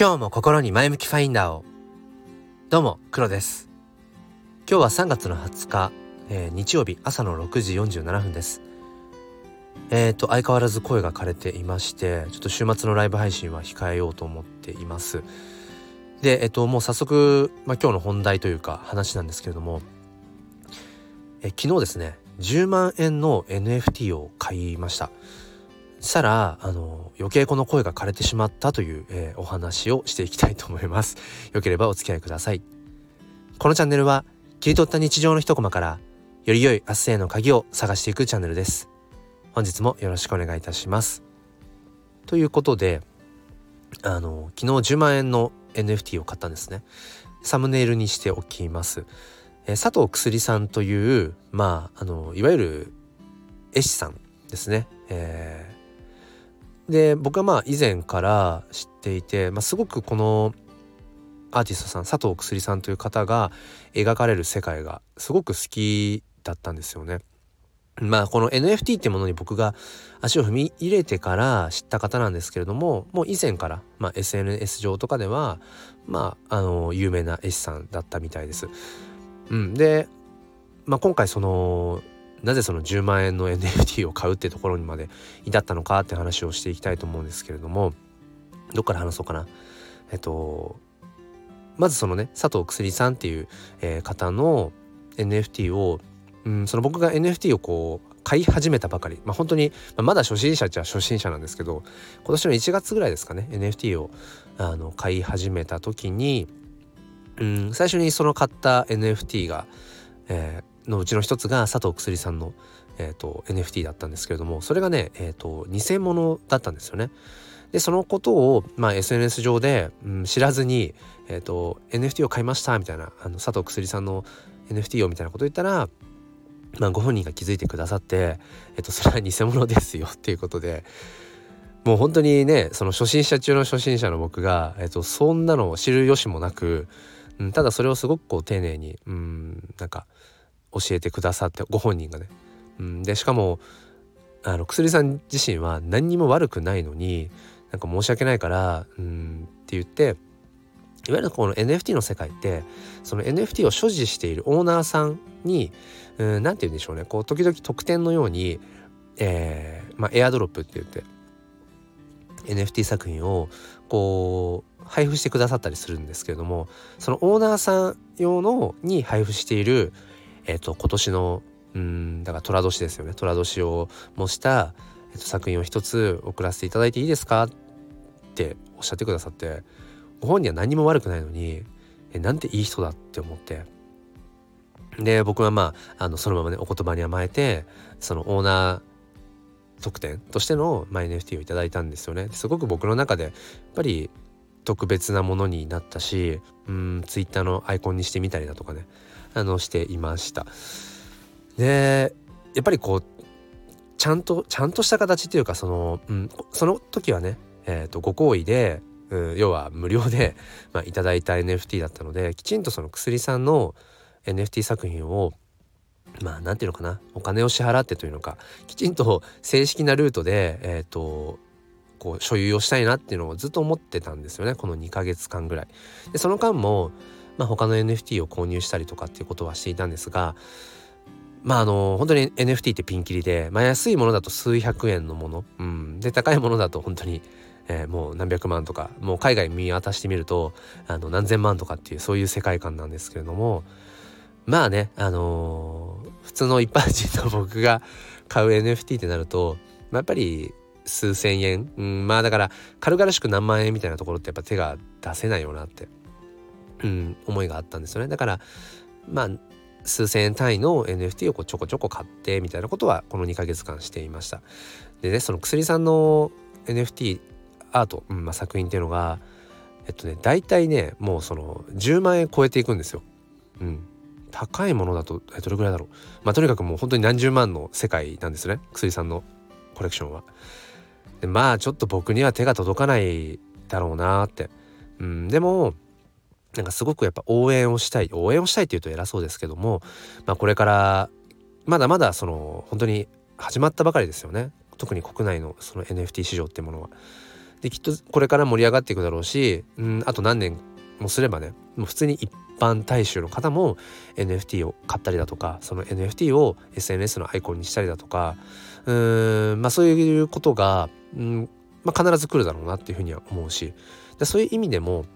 今日も心に前向きファインダーを。どうも黒です。今日は3月の20日、えー、日曜日朝の6時47分です。えっ、ー、と相変わらず声が枯れていましてちょっと週末のライブ配信は控えようと思っています。でえっ、ー、ともう早速、まあ、今日の本題というか話なんですけれどもえ昨日ですね10万円の NFT を買いました。したらあの余計この声が枯れてしまったという、えー、お話をしていきたいと思います。よければお付き合いください。このチャンネルは切り取った日常の一コマからより良い明日への鍵を探していくチャンネルです。本日もよろしくお願いいたします。ということであの昨日10万円の NFT を買ったんですね。サムネイルにしておきます。え佐藤薬さんというまああのいわゆる絵師さんですね、えで僕はまあ以前から知っていて、まあ、すごくこのアーティストさん佐藤薬さんという方が描かれる世界がすごく好きだったんですよね。まあこの NFT ってものに僕が足を踏み入れてから知った方なんですけれどももう以前から、まあ、SNS 上とかではまああの有名な絵師さんだったみたいです。うん、で、まあ、今回そのなぜその10万円の NFT を買うってところにまで至ったのかって話をしていきたいと思うんですけれどもどっから話そうかな。えっとまずそのね佐藤薬さんっていう、えー、方の NFT を、うん、その僕が NFT をこう買い始めたばかり、まあ、本当に、まあ、まだ初心者っちゃ初心者なんですけど今年の1月ぐらいですかね NFT をあの買い始めた時に、うん、最初にその買った NFT が、えのうちの一つが佐藤薬さんの、えーと、NFT だったんですけれどもそれがね、えーと、偽物だったんですよね。でそのことを、まあ、SNS 上で、うん、知らずに、えーと、NFT を買いましたみたいなあの佐藤薬さんの NFT をみたいなこと言ったら、まあ、ご本人が気づいてくださって、えー、とそれは偽物ですよっていうことでもう本当にねその初心者中の初心者の僕が、えー、とそんなのを知る由もなく、うん、ただそれをすごくこう丁寧にうんなんか教えてくださってご本人がね。うん、でしかもあの薬さん自身は何にも悪くないのになんか申し訳ないからうんって言っていわゆるこの NFT の世界ってその NFT を所持しているオーナーさんに何て言うんでしょうねこう時々特典のように、えーまあ、エアドロップって言って NFT 作品をこう配布してくださったりするんですけれどもそのオーナーさん用のに配布しているえっ、と今年のうんだから寅年ですよね。寅年を模した、えー、と作品を一つ送らせていただいていいですかっておっしゃってくださってご本人は何も悪くないのにえなんていい人だって思って。で僕はまああのそのままねお言葉に甘えてそのオーナー特典としての、まあ、NFT をいただいたんですよね。すごく僕の中でやっぱり特別なものになったしうん Twitter のアイコンにしてみたりだとかね。あのしていました。でやっぱりこうちゃんとちゃんとした形っていうかその、うん、その時はね、えーと、ご好意で、うん、要は無料で、まあ、いただいた NFT だったのできちんとその薬さんの NFT 作品をまあ何て言うのかなお金を支払ってというのかきちんと正式なルートでえっ、ー、とこう所有をしたいなっていうのをずっと思ってたんですよねこの2ヶ月間ぐらい。でその間もまあ、他の NFT を購入したりとかっていうことはしていたんですがまああの本当に NFT ってピンキリで、まあ、安いものだと数百円のもの、うん、で高いものだと本当に、えー、もう何百万とかもう海外見渡してみるとあの何千万とかっていうそういう世界観なんですけれどもまあねあのー、普通の一般人の僕が買う NFT ってなると、まあ、やっぱり数千円、うん、まあだから軽々しく何万円みたいなところってやっぱ手が出せないよなって。うん、思いがあったんですよね。だからまあ数千円単位の NFT をこうちょこちょこ買ってみたいなことはこの2ヶ月間していました。でねその薬さんの NFT アート、うんまあ、作品っていうのがえっとね大体ねもうその10万円超えていくんですよ。うん。高いものだとえどれぐらいだろう。まあとにかくもう本当に何十万の世界なんですね。薬さんのコレクションは。でまあちょっと僕には手が届かないだろうなって。うん。でもなんかすごくやっぱ応援をしたい応援をしたいっていうと偉そうですけども、まあ、これからまだまだその本当に始まったばかりですよね特に国内のその NFT 市場ってものは。できっとこれから盛り上がっていくだろうし、うん、あと何年もすればねもう普通に一般大衆の方も NFT を買ったりだとかその NFT を SNS のアイコンにしたりだとかうーんまあそういうことが、うんまあ、必ず来るだろうなっていうふうには思うしでそういう意味でも、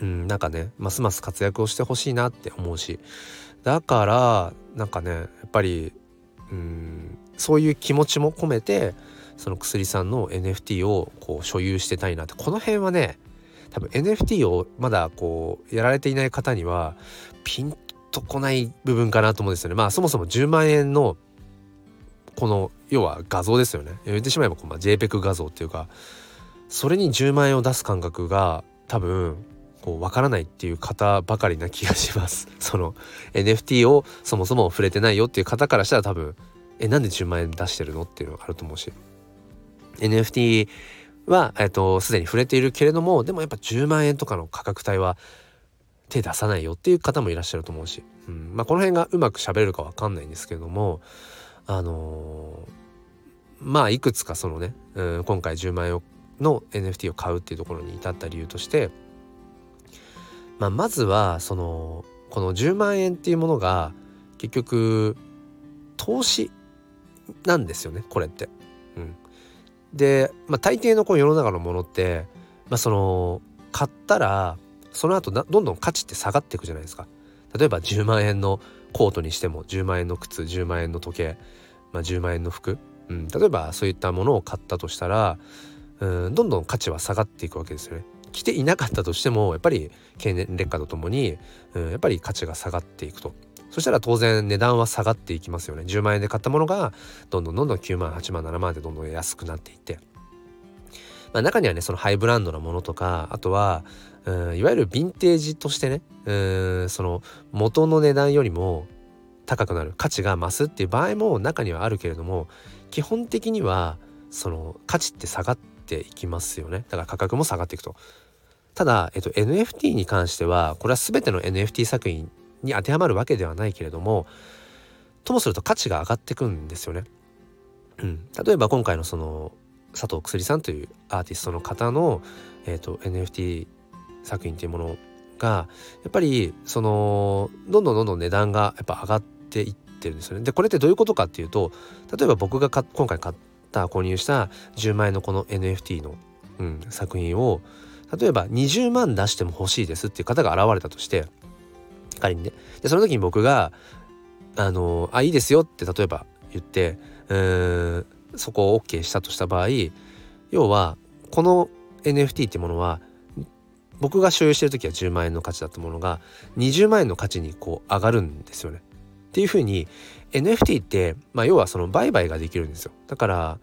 うん、なんかねますます活躍をしてほしいなって思うしだからなんかねやっぱりうんそういう気持ちも込めてその薬さんの NFT をこう所有してたいなってこの辺はね多分 NFT をまだこうやられていない方にはピンとこない部分かなと思うんですよね。まあそもそも10万円のこの要は画像ですよね。言ってしまえばこう、まあ、JPEG 画像っていうかそれに10万円を出す感覚が多分こう分からないっていう方ばかりな気がします。その NFT をそもそも触れてないよっていう方からしたら多分えなんで10万円出してるのっていうのがあると思うし。NFT は、えっと、に触れているけれどもでもやっぱ10万円とかの価格帯は手出さないよっていう方もいらっしゃると思うし、うん。まあ、この辺がうまく喋れるか分かんないんですけどもあのー、まあいくつかそのね、うん、今回10万円の NFT を買うっていうところに至った理由として、まあ、まずはそのこの10万円っていうものが結局投資なんですよねこれって。うん、で、まあ、大抵のこう世の中のものって、まあ、その買ったらその後などんどん価値って下がっていくじゃないですか。例えば10万円のコートにしても10万円の靴10万円の時計、まあ、10万円の服、うん、例えばそういったものを買ったとしたらうんどんどん価値は下がっていくわけですよね。着ていなかったとしてもやっぱり経年劣化とともに、うん、やっぱり価値が下がっていくと。そしたら当然値段は下がっていきますよね10万円で買ったものがどんどんどんどん9万8万7万でどんどん安くなっていって、まあ、中にはねそのハイブランドなものとかあとはうんいわゆるヴィンテージとしてねうんその元の値段よりも高くなる価値が増すっていう場合も中にはあるけれども基本的にはその価値って下がっていきますよねだから価格も下がっていくと。ただ、えっと、NFT に関してはこれは全ての NFT 作品に当てはまるわけではないけれどもともすると価値が上がってくんですよね。うん、例えば今回のその佐藤薬さんというアーティストの方の、えーと、NFT 作品っていうものがやっぱりそのどんどんどんどん値段がやっぱ上がっていってるんですよね。でこれってどういうことかっていうと例えば僕が今回買った購入した10万円のこの NFT の、うん、作品を例えば20万出しても欲しいですっていう方が現れたとして仮にねでその時に僕が「あのあいいですよ」って例えば言ってうんそこを OK したとした場合要はこの NFT ってものは僕が所有してる時は10万円の価値だったものが20万円の価値にこう上がるんですよね。っていうふうに NFT って、まあ、要はその売買ができるんですよ。だから、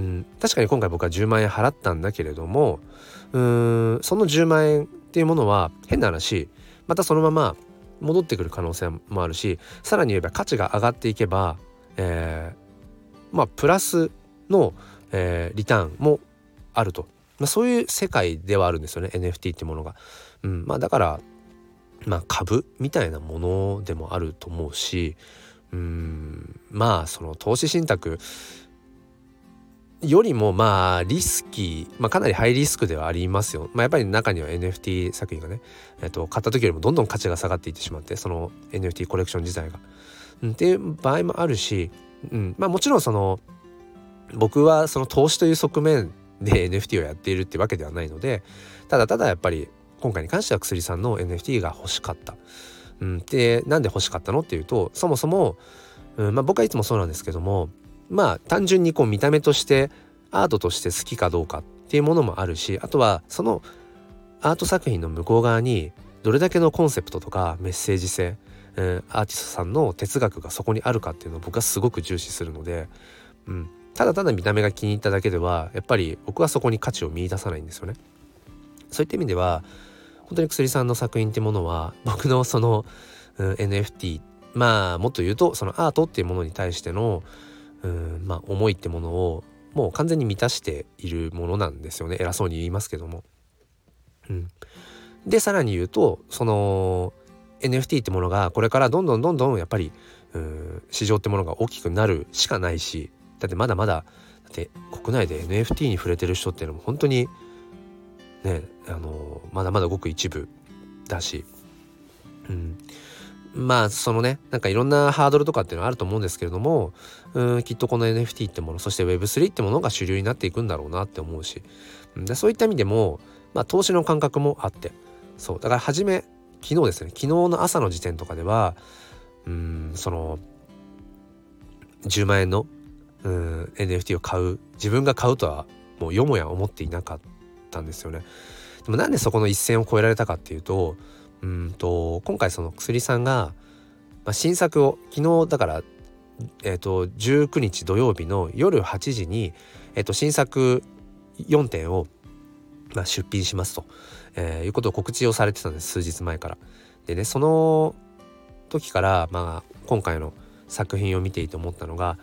ん、確かに今回僕は10万円払ったんだけれどもうんその10万円っていうものは変な話またそのまま戻ってくる可能性もあるしさらに言えば価値が上がっていけば、えー、まあプラスの、えー、リターンもあると、まあ、そういう世界ではあるんですよね NFT ってものが。うん、まあだからまあ株みたいなものでもあると思うしうんまあその投資信託よりもまあリスキー、まあ、かなりハイリスクではありますよ。まあ、やっぱり中には NFT 作品がね、えっと、買った時よりもどんどん価値が下がっていってしまってその NFT コレクション自体が。っていう場合もあるし、うんまあ、もちろんその僕はその投資という側面で NFT をやっているってわけではないのでただただやっぱり今回に関しては薬さんの NFT が欲しかった。うん、でなんで欲しかったのっていうとそもそも、うんまあ、僕はいつもそうなんですけどもまあ単純にこう見た目としてアートとして好きかどうかっていうものもあるしあとはそのアート作品の向こう側にどれだけのコンセプトとかメッセージ性、えー、アーティストさんの哲学がそこにあるかっていうのを僕はすごく重視するので、うん、ただただ見た目が気に入っただけではやっぱり僕はそこに価値を見いださないんですよね。そういった意味では本当に薬さんの作品ってものは僕のその、うん、NFT まあもっと言うとそのアートっていうものに対してのうんまあ思いってものをもう完全に満たしているものなんですよね。偉そうに言いますけども。うん、でさらに言うとその NFT ってものがこれからどんどんどんどんやっぱりうん市場ってものが大きくなるしかないしだってまだまだで国内で NFT に触れてる人っていうのも本当にねあのまだまだごく一部だし、うん、まあそのねなんかいろんなハードルとかっていうのはあると思うんですけれどもうんきっとこの NFT ってものそして Web3 ってものが主流になっていくんだろうなって思うし、でそういった意味でも、まあ、投資の感覚もあってそうだから初め昨日ですね昨日の朝の時点とかではうんその10万円のうん NFT を買う自分が買うとはもうよもや思っていなかったんですよね。でもなんでそこの一線を越えられたかっていうとうんと今回その薬さんが、まあ、新作を昨日だからえーと、19日土曜日の夜8時に、えーと、新作4点を、まあ、出品しますと、えー、いうことを告知をされてたんです数日前から。でねその時から、まあ、今回の作品を見ていて思ったのが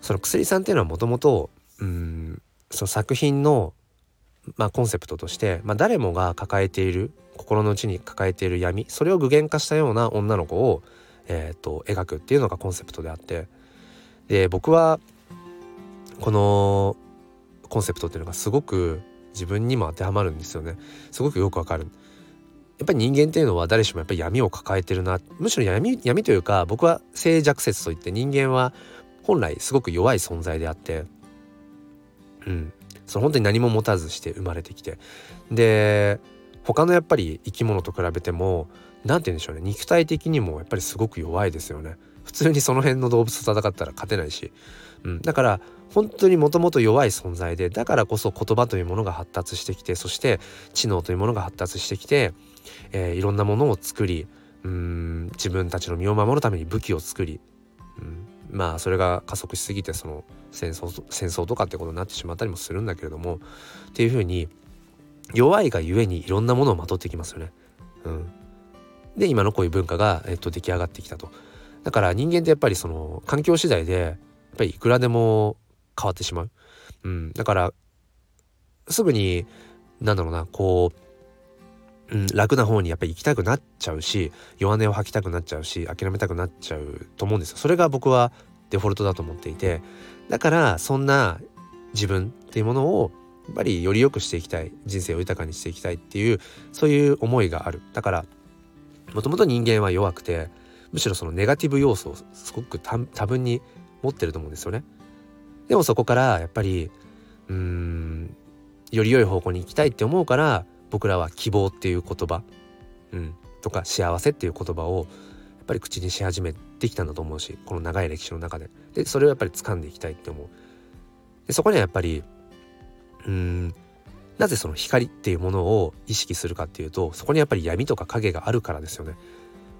その薬さんっていうのはもともとうんその作品の、まあ、コンセプトとして、まあ、誰もが抱えている心の内に抱えている闇それを具現化したような女の子を、えーと、描くっていうのがコンセプトであってで僕はこのコンセプトっていうのがすごく自分にも当てはまるんですよね。すごくよくわかる。やっぱり人間っていうのは誰しもやっぱり闇を抱えてるな。むしろ闇闇というか僕は静寂説といって人間は本来すごく弱い存在であってうん。その本当に何も持たずして生まれてきて。で他のやっぱり生き物と比べても何て言うんでしょうね。肉体的にもやっぱりすごく弱いですよね。普通にその辺の動物と戦ったら勝てないし、うん、だから本当にもともと弱い存在でだからこそ言葉というものが発達してきてそして知能というものが発達してきて、えー、いろんなものを作りうん自分たちの身を守るために武器を作り、うん、まあそれが加速しすぎてその戦争戦争とかってことになってしまったりもするんだけれどもっていうふうに弱いがゆえにいろんなものをまとってきますよね。うん、で今のこういう文化が、えっと、出来上がってきたと。だから人間ってやっぱりその環境次第でやっぱりいくらでも変わってしまう。うん、だからすぐになんだろうなこう、うん、楽な方にやっぱり行きたくなっちゃうし弱音を吐きたくなっちゃうし諦めたくなっちゃうと思うんですよ。それが僕はデフォルトだと思っていてだからそんな自分っていうものをっぱりより良くしていきたい人生を豊かにしていきたいっていうそういう思いがある。だからもともと人間は弱くてむしろそのネガティブ要素をすごく多分に持ってると思うんですよね。でもそこからやっぱりうーんより良い方向に行きたいって思うから僕らは希望っていう言葉、うん、とか幸せっていう言葉をやっぱり口にし始めてきたんだと思うしこの長い歴史の中で。でそれをやっぱり掴んでいきたいって思う。でそこにはやっぱりうんなぜその光っていうものを意識するかっていうとそこにやっぱり闇とか影があるからですよね。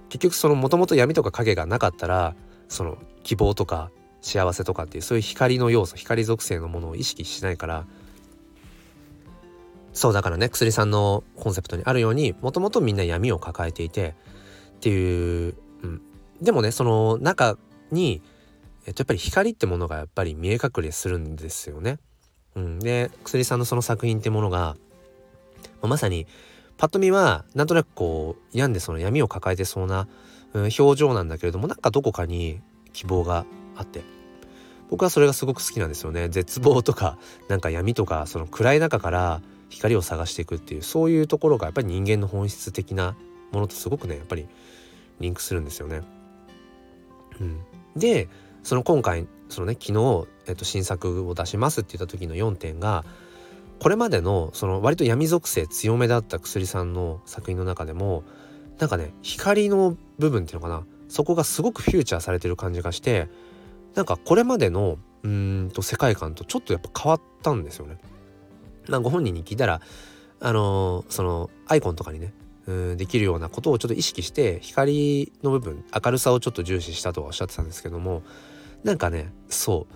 結局そのもともと闇とか影がなかったらその希望とか幸せとかっていうそういう光の要素光属性のものを意識しないからそうだからね薬さんのコンセプトにあるようにもともとみんな闇を抱えていてっていう、うん、でもねその中に、えっと、やっぱり光ってものがやっぱり見え隠れするんですよね。うん、で薬さんのその作品ってものが、まあ、まさにパッと見はなんとなくこう病んでその闇を抱えてそうな、うん、表情なんだけれどもなんかどこかに希望があって。僕はそれがすごく好きなんですよね。絶望とかなんか闇とかその暗い中から光を探していくっていうそういうところがやっぱり人間の本質的なものとすごくねやっぱりリンクするんですよね。うん、でその今回そのね昨日、えっと、新作を出しますって言った時の4点がこれまでのその割と闇属性強めだった薬さんの作品の中でもなんかね光の部分っていうのかなそこがすごくフューチャーされてる感じがしてなんかこれまでのうんと世界観とちょっとやっぱ変わったんですよね。まあ、ご本人に聞いたらあのー、そのアイコンとかにねうんできるようなことをちょっと意識して光の部分明るさをちょっと重視したとはおっしゃってたんですけどもなんかねそう。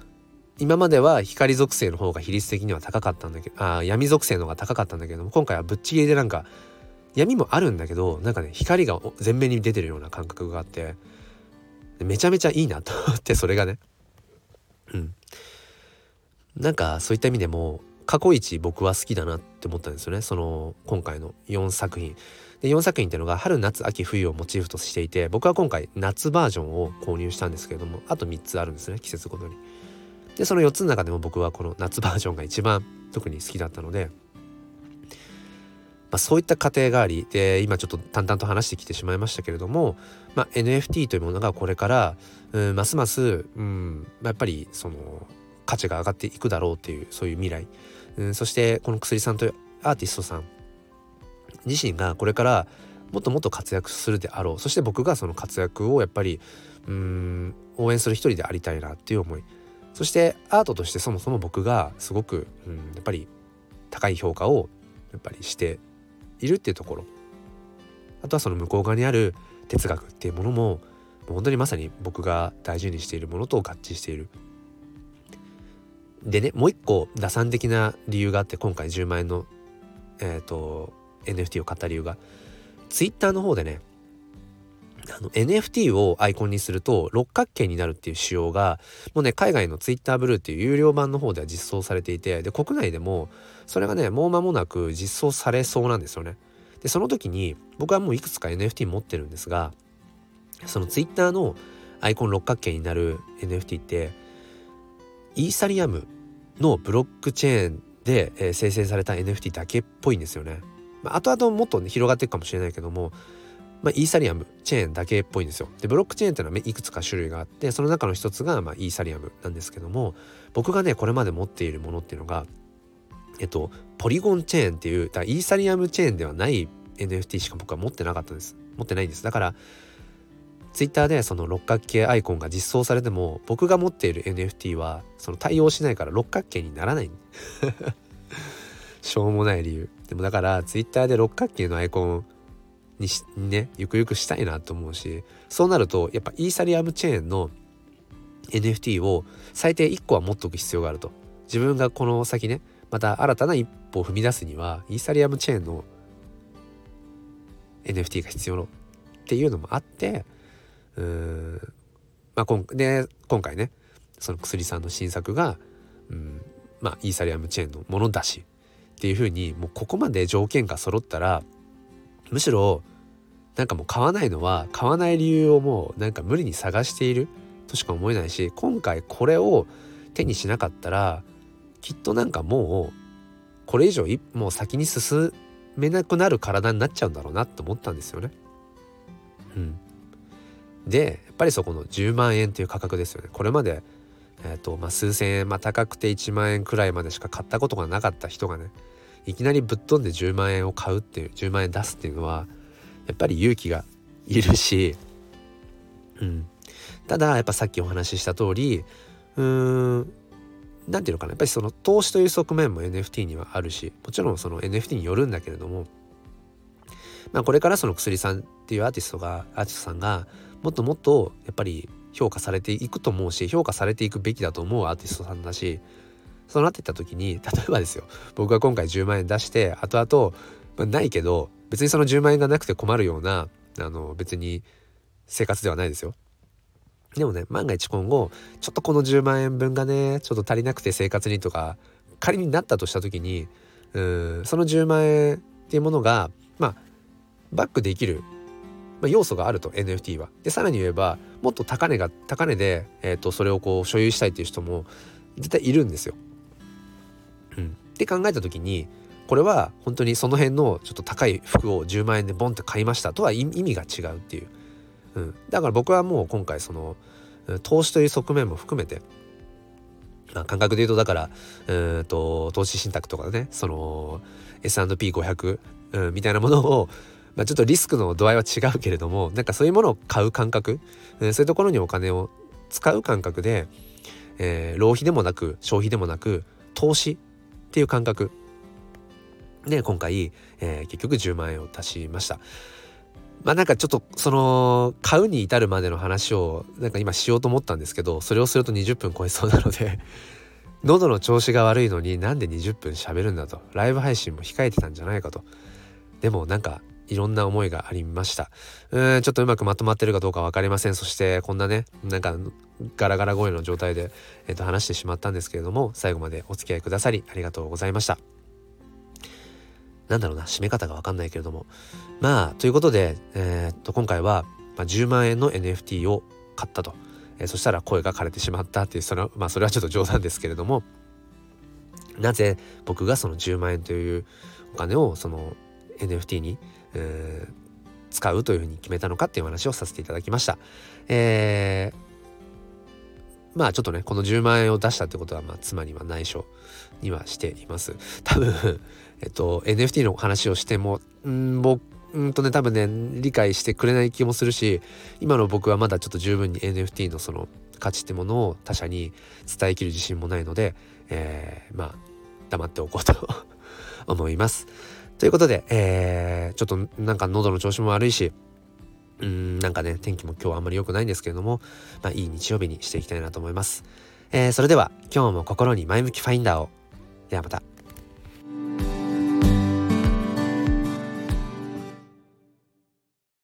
今までは光属性の方が比率的には高かったんだけどあ闇属性の方が高かったんだけども今回はぶっちぎりでなんか闇もあるんだけどなんかね光が前面に出てるような感覚があってめちゃめちゃいいなと思ってそれがね。うん。なんかそういった意味でも過去一僕は好きだなって思ったんですよね。その今回の4作品。で4作品っていうのが春夏秋冬をモチーフとしていて僕は今回夏バージョンを購入したんですけれどもあと3つあるんですね季節ごとに。でその4つの中でも僕はこの夏バージョンが一番特に好きだったので、まあ、そういった過程がありで今ちょっと淡々と話してきてしまいましたけれども、まあ、NFT というものがこれから、うん、ますます、うんまあ、やっぱりその価値が上がっていくだろうっていうそういう未来、うん、そしてこの薬さんというアーティストさん自身がこれからもっともっと活躍するであろう。そして僕がその活躍をやっぱりうん応援する一人でありたいなっていう思い。そしてアートとしてそもそも僕がすごく、うん、やっぱり高い評価をやっぱりしているっていうところ。あとはその向こう側にある哲学っていうものももう本当にまさに僕が大事にしているものと合致している。でねもう一個打算的な理由があって今回10万円の、えー、と NFT を買った理由が Twitter の方でねあの NFT をアイコンにすると六角形になるっていう仕様がもうね海外の Twitter ブルーっていう有料版の方では実装されていてで国内でもそれがねもう間もなく実装されそうなんですよね。でその時に僕はもういくつか NFT 持ってるんですがその Twitter のアイコン六角形になる NFT ってイーサリアムのブロックチェーンで、え、生成された NFT だけっぽいんですよね。まあ、後々もっと、ね、広がっていくかもしれないけどもまあ、イーサリアムチェーンだけっぽいんですよ。でブロックチェーンっていうのはねいくつか種類があってその中の一つがまあイーサリアムなんですけども僕がねこれまで持っているものっていうのがえっとポリゴンチェーンっていうだイーサリアムチェーンではない NFT しか僕は持ってなかったです。持ってないんです。だからツイッターでその六角形アイコンが実装されても僕が持っている NFT はその対応しないから六角形にならない。しょうもない理由。でもだからツイッターで六角形のアイコンにねゆくゆくしたいなと思うしそうなるとやっぱイーサリアムチェーンの NFT を最低1個は持っとく必要があると。自分がこの先ねまた新たな一歩を踏み出すにはイーサリアムチェーンの NFT が必要っていうのもあってうーんまあ今で今回ねその薬さんの新作が、うん、まあイーサリアムチェーンのものだしっていうふうにもうここまで条件が揃ったらむしろなんかもう買わないのは買わない理由をもうなんか無理に探しているとしか思えないし今回これを手にしなかったらきっとなんかもうこれ以上もう先に進めなくなる体になっちゃうんだろうなって思ったんですよね。うん、でやっぱりそこの10万円っていう価格ですよね。これまで、えーとまあ、数千円、まあ、高くて1万円くらいまでしか買ったことがなかった人がねいきなりぶっ飛んで10万円を買うっていう10万円出すっていうのはやっぱり勇気がいるし、うん、ただやっぱさっきお話しした通りうーん何て言うのかなやっぱりその投資という側面も NFT にはあるしもちろんその NFT によるんだけれどもまあこれからその薬さんっていうアーティストがアーティストさんがもっともっとやっぱり評価されていくと思うし評価されていくべきだと思うアーティストさんだしそうなっていった時に 例えばですよ僕が今回10万円出して後々、まあ、ないけど別にその10万円がなくて困るようなあの別に生活ではないですよ。でもね万が一今後ちょっとこの10万円分がねちょっと足りなくて生活にとか仮になったとした時にうんその10万円っていうものがまあバックできる、まあ、要素があると NFT は。でさらに言えばもっと高値が高値で、えーとそれをこう所有したいっていう人も絶対いるんですよ。うん、って考えた時にこれは本当にその辺のちょっと高い服を10万円でボンって買いましたとは意味が違うっていう、うん、だから僕はもう今回その投資という側面も含めて、まあ、感覚で言うとだからうんと投資信託とかねその S&P500、うん、みたいなものをまあ、ちょっとリスクの度合いは違うけれどもなんかそういうものを買う感覚、うん、そういうところにお金を使う感覚で、えー、浪費でもなく消費でもなく投資っていう感覚。で今回、えー、結局10万円を足しました。まあなんかちょっとその買うに至るまでの話をなんか今しようと思ったんですけどそれをすると20分超えそうなので 喉の調子が悪いのになんで20分喋るんだと。ライブ配信も控えてたんじゃないかと。でもなんかいろんな思いがありました。うんちょっとうまくまとまってるかどうか分かりません。そしてこんなねなんかガラガラ声の状態で、えー、と話してしまったんですけれども最後までお付き合いくださりありがとうございました。なんだろうな締め方が分かんないけれども。まあということで、えー、っと今回は、まあ、10万円の NFT を買ったと、えー、そしたら声が枯れてしまったっていうそのまあそれはちょっと冗談ですけれども。なぜ僕がその10万円というお金をその NFT に、えー、使うというふうに決めたのかっていう話をさせていただきました。えーまあちょっとねこの10万円を出したってことはまあ妻には内緒にはしています多分 えっと NFT の話をしてもん僕うんとね多分ね理解してくれない気もするし今の僕はまだちょっと十分に NFT のその価値ってものを他者に伝えきる自信もないので、えー、まあ黙っておこうと 思います。ということで、えー、ちょっとなんか喉の調子も悪いしうんなんかね天気も今日あんまり良くないんですけれども、まあ、いい日曜日にしていきたいなと思います。えー、それでは今日も心に前向きファインダーをではまた。